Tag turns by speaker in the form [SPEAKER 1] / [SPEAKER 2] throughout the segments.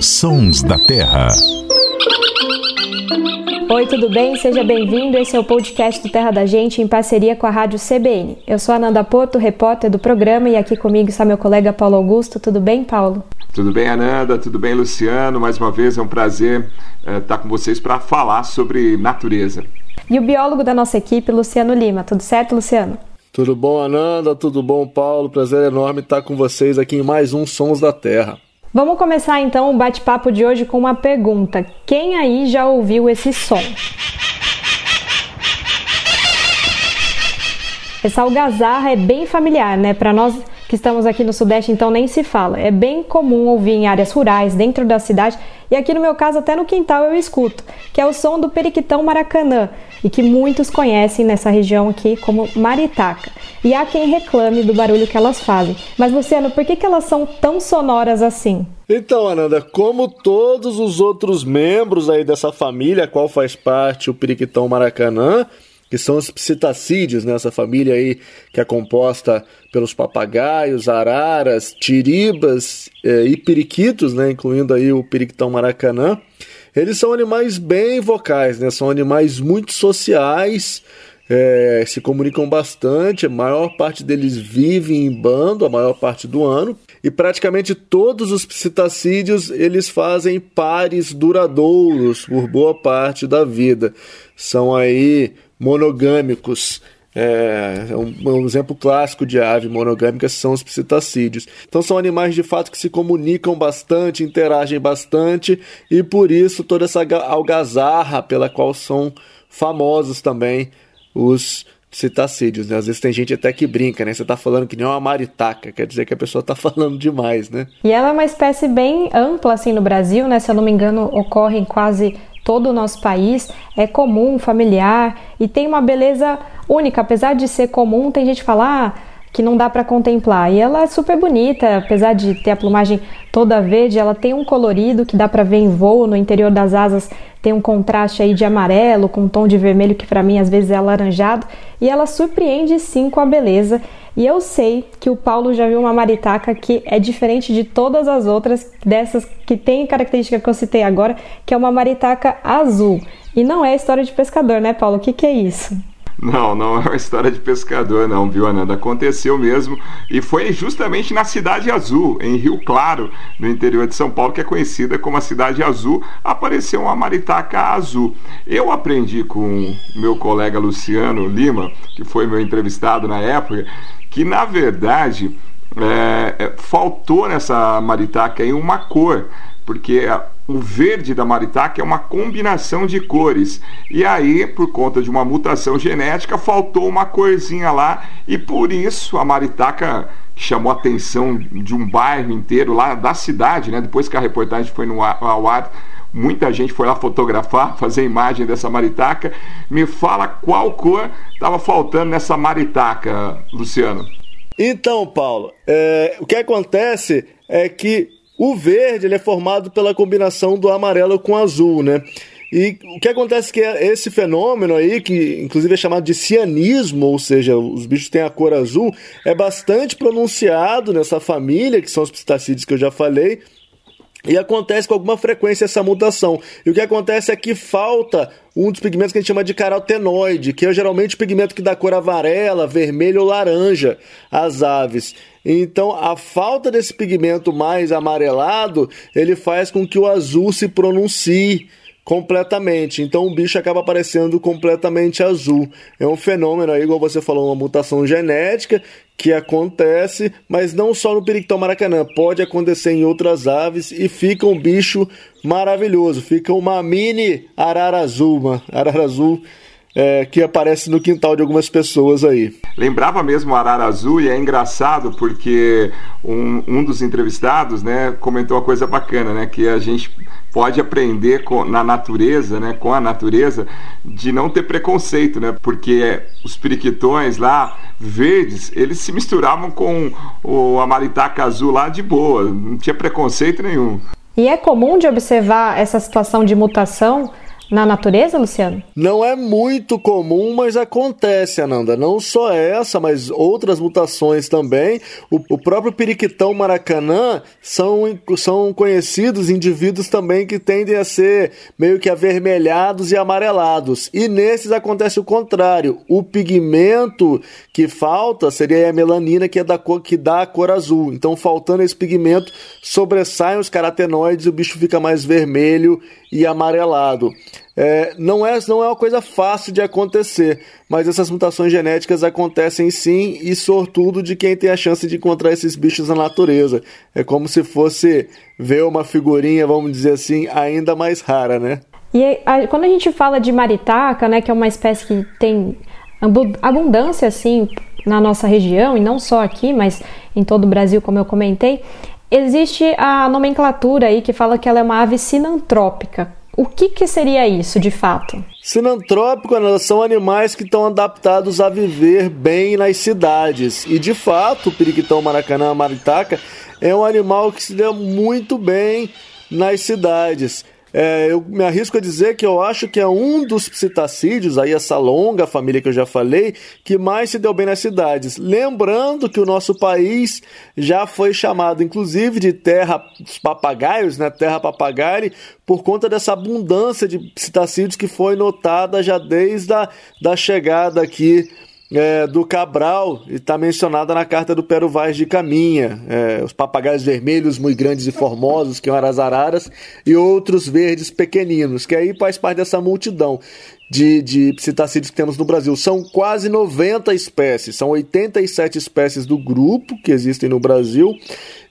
[SPEAKER 1] Sons da Terra.
[SPEAKER 2] Oi, tudo bem? Seja bem-vindo. Esse é o podcast do Terra da Gente em parceria com a Rádio CBN. Eu sou a Ananda Porto, repórter do programa, e aqui comigo está meu colega Paulo Augusto. Tudo bem, Paulo?
[SPEAKER 3] Tudo bem, Ananda? Tudo bem, Luciano? Mais uma vez é um prazer uh, estar com vocês para falar sobre natureza.
[SPEAKER 2] E o biólogo da nossa equipe, Luciano Lima. Tudo certo, Luciano?
[SPEAKER 4] Tudo bom, Ananda? Tudo bom, Paulo? Prazer enorme estar com vocês aqui em mais um Sons da Terra.
[SPEAKER 2] Vamos começar então o bate-papo de hoje com uma pergunta. Quem aí já ouviu esse som? Essa algazarra é bem familiar, né? Para nós que estamos aqui no Sudeste, então nem se fala. É bem comum ouvir em áreas rurais, dentro da cidade, e aqui no meu caso, até no quintal eu escuto, que é o som do periquitão maracanã, e que muitos conhecem nessa região aqui como maritaca. E há quem reclame do barulho que elas fazem. Mas, Luciano, por que, que elas são tão sonoras assim?
[SPEAKER 4] Então, Ananda, como todos os outros membros aí dessa família, a qual faz parte o periquitão maracanã, que são os psitacídeos, né? essa família aí que é composta pelos papagaios, araras, tiribas eh, e periquitos, né? incluindo aí o periquitão maracanã. Eles são animais bem vocais, né? são animais muito sociais, é, se comunicam bastante, a maior parte deles vive em bando a maior parte do ano e praticamente todos os psitacídeos eles fazem pares duradouros por boa parte da vida. São aí monogâmicos. É, é, um, um, exemplo clássico de ave monogâmica são os psitacídeos. Então são animais de fato que se comunicam bastante, interagem bastante e por isso toda essa algazarra pela qual são famosos também os citacídeos, né? Às vezes tem gente até que brinca, né? Você tá falando que nem uma maritaca, quer dizer que a pessoa tá falando demais, né?
[SPEAKER 2] E ela é uma espécie bem ampla, assim, no Brasil, né? Se eu não me engano, ocorre em quase todo o nosso país, é comum, familiar e tem uma beleza única. Apesar de ser comum, tem gente que fala ah, que não dá para contemplar. E ela é super bonita, apesar de ter a plumagem toda verde, ela tem um colorido que dá para ver em voo. No interior das asas tem um contraste aí de amarelo com um tom de vermelho que para mim às vezes é alaranjado. E ela surpreende sim com a beleza. E eu sei que o Paulo já viu uma maritaca que é diferente de todas as outras dessas que tem característica que eu citei agora, que é uma maritaca azul. E não é história de pescador, né, Paulo? O que, que é isso?
[SPEAKER 3] Não, não é uma história de pescador, não, viu, Ananda? Aconteceu mesmo e foi justamente na Cidade Azul, em Rio Claro, no interior de São Paulo, que é conhecida como a Cidade Azul, apareceu uma maritaca azul. Eu aprendi com meu colega Luciano Lima, que foi meu entrevistado na época, que na verdade é, é faltou nessa maritaca aí uma cor, porque o verde da maritaca é uma combinação de cores. E aí, por conta de uma mutação genética, faltou uma corzinha lá e por isso a maritaca chamou a atenção de um bairro inteiro lá da cidade, né? Depois que a reportagem foi no ar, ao ar, muita gente foi lá fotografar, fazer imagem dessa maritaca. Me fala qual cor estava faltando nessa maritaca, Luciano.
[SPEAKER 4] Então, Paulo, é, o que acontece é que o verde ele é formado pela combinação do amarelo com azul, né? E o que acontece é que esse fenômeno aí, que inclusive é chamado de cianismo, ou seja, os bichos têm a cor azul, é bastante pronunciado nessa família, que são os pistacídeos que eu já falei, e acontece com alguma frequência essa mutação. E o que acontece é que falta um dos pigmentos que a gente chama de carotenoide, que é geralmente o pigmento que dá cor amarela, vermelho ou laranja às aves. Então, a falta desse pigmento mais amarelado, ele faz com que o azul se pronuncie completamente. Então o bicho acaba aparecendo completamente azul. É um fenômeno aí, igual você falou, uma mutação genética que acontece, mas não só no periquitão maracanã, pode acontecer em outras aves e fica um bicho maravilhoso. Fica uma mini arara azul, uma arara azul é, que aparece no quintal de algumas pessoas aí.
[SPEAKER 3] Lembrava mesmo o Arara Azul e é engraçado porque um, um dos entrevistados né, comentou uma coisa bacana, né, que a gente pode aprender com, na natureza, né, com a natureza, de não ter preconceito, né, porque os periquitões lá, verdes, eles se misturavam com o amaritaca azul lá de boa, não tinha preconceito nenhum.
[SPEAKER 2] E é comum de observar essa situação de mutação na natureza, Luciano?
[SPEAKER 4] Não é muito comum, mas acontece, Ananda. Não só essa, mas outras mutações também. O, o próprio periquitão maracanã são, são conhecidos indivíduos também que tendem a ser meio que avermelhados e amarelados. E nesses acontece o contrário. O pigmento que falta seria a melanina, que é da cor que dá a cor azul. Então, faltando esse pigmento, sobressaem os carotenoides e o bicho fica mais vermelho e amarelado. É, não, é, não é uma coisa fácil de acontecer, mas essas mutações genéticas acontecem sim, e sortudo de quem tem a chance de encontrar esses bichos na natureza. É como se fosse ver uma figurinha, vamos dizer assim, ainda mais rara, né?
[SPEAKER 2] E a, quando a gente fala de maritaca, né, que é uma espécie que tem abundância assim na nossa região, e não só aqui, mas em todo o Brasil, como eu comentei, existe a nomenclatura aí que fala que ela é uma ave sinantrópica. O que, que seria isso de fato?
[SPEAKER 4] Sinantrópico né, são animais que estão adaptados a viver bem nas cidades. E de fato, o periquitão maracanã maritaca é um animal que se deu muito bem nas cidades. É, eu me arrisco a dizer que eu acho que é um dos psitacídeos, aí essa longa família que eu já falei, que mais se deu bem nas cidades. Lembrando que o nosso país já foi chamado, inclusive, de terra dos papagaios, né? Terra papagaio, por conta dessa abundância de psitacídeos que foi notada já desde a da chegada aqui é, do Cabral está mencionada na carta do Pero Vaz de Caminha. É, os papagaios vermelhos muito grandes e formosos, que eram as araras, e outros verdes pequeninos, que aí faz parte dessa multidão de, de psitacídeos que temos no Brasil. São quase 90 espécies, são 87 espécies do grupo que existem no Brasil,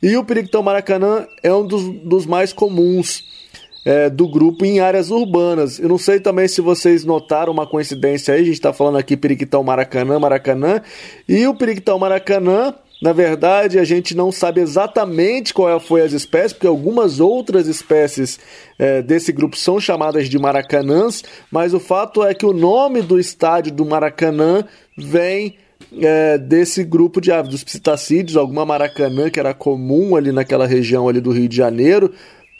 [SPEAKER 4] e o periquitão maracanã é um dos, dos mais comuns é, do grupo em áreas urbanas. Eu não sei também se vocês notaram uma coincidência aí, a gente está falando aqui Periquitão Maracanã, Maracanã, e o Periquitão Maracanã, na verdade, a gente não sabe exatamente qual foi as espécies, porque algumas outras espécies é, desse grupo são chamadas de maracanãs, mas o fato é que o nome do estádio do Maracanã vem é, desse grupo de aves, dos psitacídeos, alguma maracanã que era comum ali naquela região ali do Rio de Janeiro,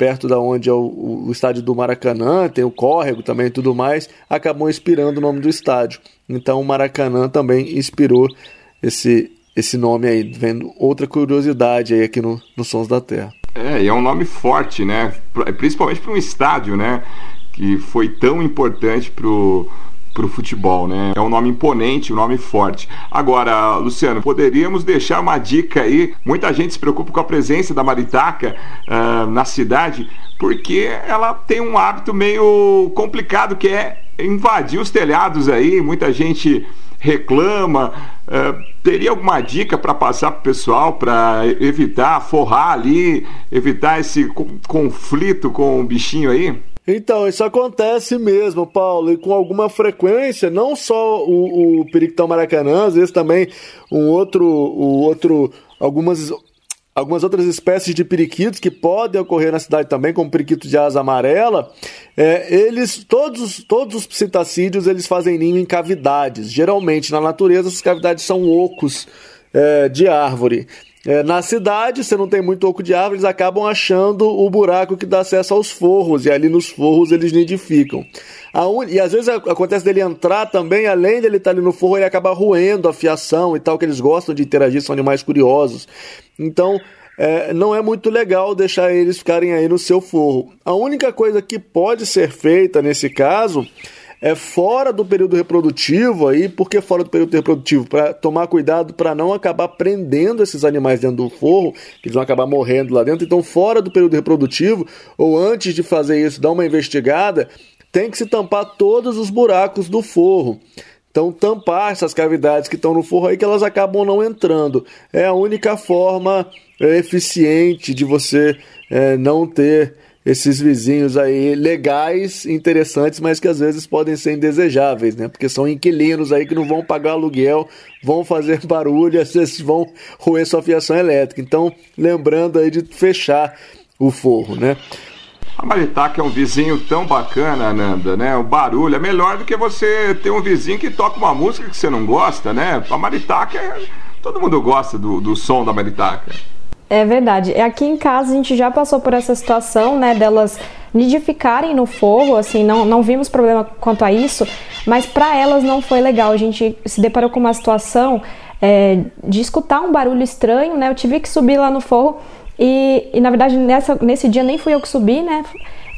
[SPEAKER 4] perto da onde é o, o, estádio do Maracanã, tem o córrego também e tudo mais, acabou inspirando o nome do estádio. Então o Maracanã também inspirou esse, esse nome aí, vendo outra curiosidade aí aqui no, no Sons da Terra.
[SPEAKER 3] É, e é um nome forte, né? Principalmente para um estádio, né? Que foi tão importante para o para o futebol, né? É um nome imponente, um nome forte. Agora, Luciano, poderíamos deixar uma dica aí. Muita gente se preocupa com a presença da maritaca uh, na cidade, porque ela tem um hábito meio complicado que é invadir os telhados aí. Muita gente reclama. Uh, teria alguma dica para passar para o pessoal para evitar forrar ali, evitar esse conflito com o bichinho aí?
[SPEAKER 4] Então, isso acontece mesmo, Paulo, e com alguma frequência, não só o, o periquitão maracanã, às vezes também um outro, o outro, algumas algumas outras espécies de periquitos que podem ocorrer na cidade também, como periquito de asa amarela, é, eles todos todos os psitacídeos eles fazem ninho em cavidades. Geralmente na natureza essas cavidades são ocos é, de árvore. É, na cidade, você não tem muito oco de árvore, eles acabam achando o buraco que dá acesso aos forros, e ali nos forros eles nidificam. Un... E às vezes acontece dele entrar também, além dele estar ali no forro, ele acaba roendo a fiação e tal, que eles gostam de interagir, são animais curiosos. Então, é, não é muito legal deixar eles ficarem aí no seu forro. A única coisa que pode ser feita nesse caso é fora do período reprodutivo aí, porque fora do período reprodutivo, para tomar cuidado para não acabar prendendo esses animais dentro do forro, que eles vão acabar morrendo lá dentro. Então, fora do período reprodutivo, ou antes de fazer isso, dar uma investigada, tem que se tampar todos os buracos do forro. Então, tampar essas cavidades que estão no forro aí, que elas acabam não entrando. É a única forma é, eficiente de você é, não ter esses vizinhos aí legais, interessantes, mas que às vezes podem ser indesejáveis, né? Porque são inquilinos aí que não vão pagar aluguel, vão fazer barulho, às vezes vão roer sua fiação elétrica. Então, lembrando aí de fechar o forro, né?
[SPEAKER 3] A Maritaca é um vizinho tão bacana, Ananda, né? O barulho é melhor do que você ter um vizinho que toca uma música que você não gosta, né? A Maritaca, é... todo mundo gosta do, do som da Maritaca.
[SPEAKER 2] É verdade. Aqui em casa a gente já passou por essa situação, né, delas nidificarem no forro, assim, não, não vimos problema quanto a isso, mas para elas não foi legal. A gente se deparou com uma situação é, de escutar um barulho estranho, né? Eu tive que subir lá no forro e, e na verdade nessa, nesse dia nem fui eu que subi, né?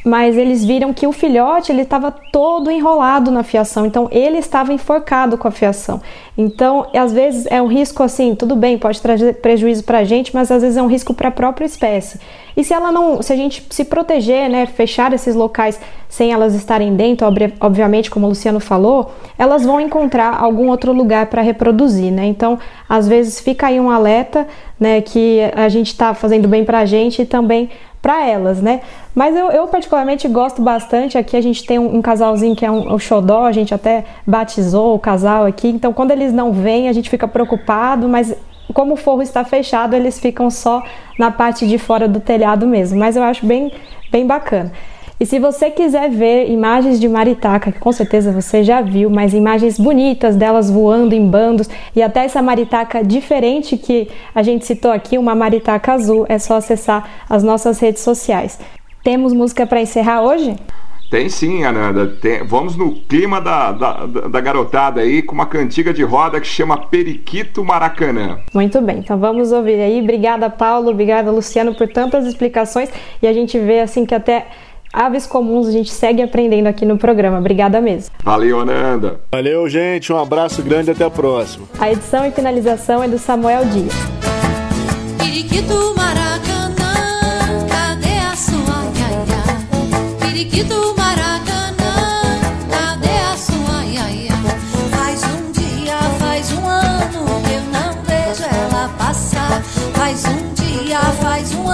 [SPEAKER 2] Mas eles viram que o filhote ele estava todo enrolado na fiação, então ele estava enforcado com a fiação. Então, às vezes é um risco assim, tudo bem, pode trazer prejuízo para a gente, mas às vezes é um risco para a própria espécie. E se ela não, se a gente se proteger, né, fechar esses locais sem elas estarem dentro, obviamente, como o Luciano falou, elas vão encontrar algum outro lugar para reproduzir, né? Então, às vezes fica aí um alerta, né, que a gente está fazendo bem para a gente e também para elas, né? Mas eu, eu, particularmente gosto bastante. Aqui a gente tem um, um casalzinho que é um, um xodó, a gente até batizou o casal aqui. Então, quando eles não vêm, a gente fica preocupado, mas como o forro está fechado, eles ficam só na parte de fora do telhado mesmo. Mas eu acho bem, bem bacana. E se você quiser ver imagens de maritaca, que com certeza você já viu, mas imagens bonitas delas voando em bandos e até essa maritaca diferente que a gente citou aqui, uma maritaca azul, é só acessar as nossas redes sociais. Temos música para encerrar hoje?
[SPEAKER 3] Tem sim, Ananda. Tem, vamos no clima da, da, da, garotada aí com uma cantiga de roda que chama Periquito Maracanã.
[SPEAKER 2] Muito bem, então vamos ouvir aí. Obrigada, Paulo. Obrigada, Luciano, por tantas explicações. E a gente vê assim que até aves comuns a gente segue aprendendo aqui no programa. Obrigada mesmo.
[SPEAKER 3] Valeu, Ananda.
[SPEAKER 4] Valeu, gente. Um abraço grande até a próxima.
[SPEAKER 2] A edição e finalização é do Samuel Dias.
[SPEAKER 1] Piriquito Maracanã, cadê a sua iaia? Piriquito Maracanã, cadê a sua iaia? Faz um dia, faz um ano que eu não vejo ela passar. Faz um dia, faz um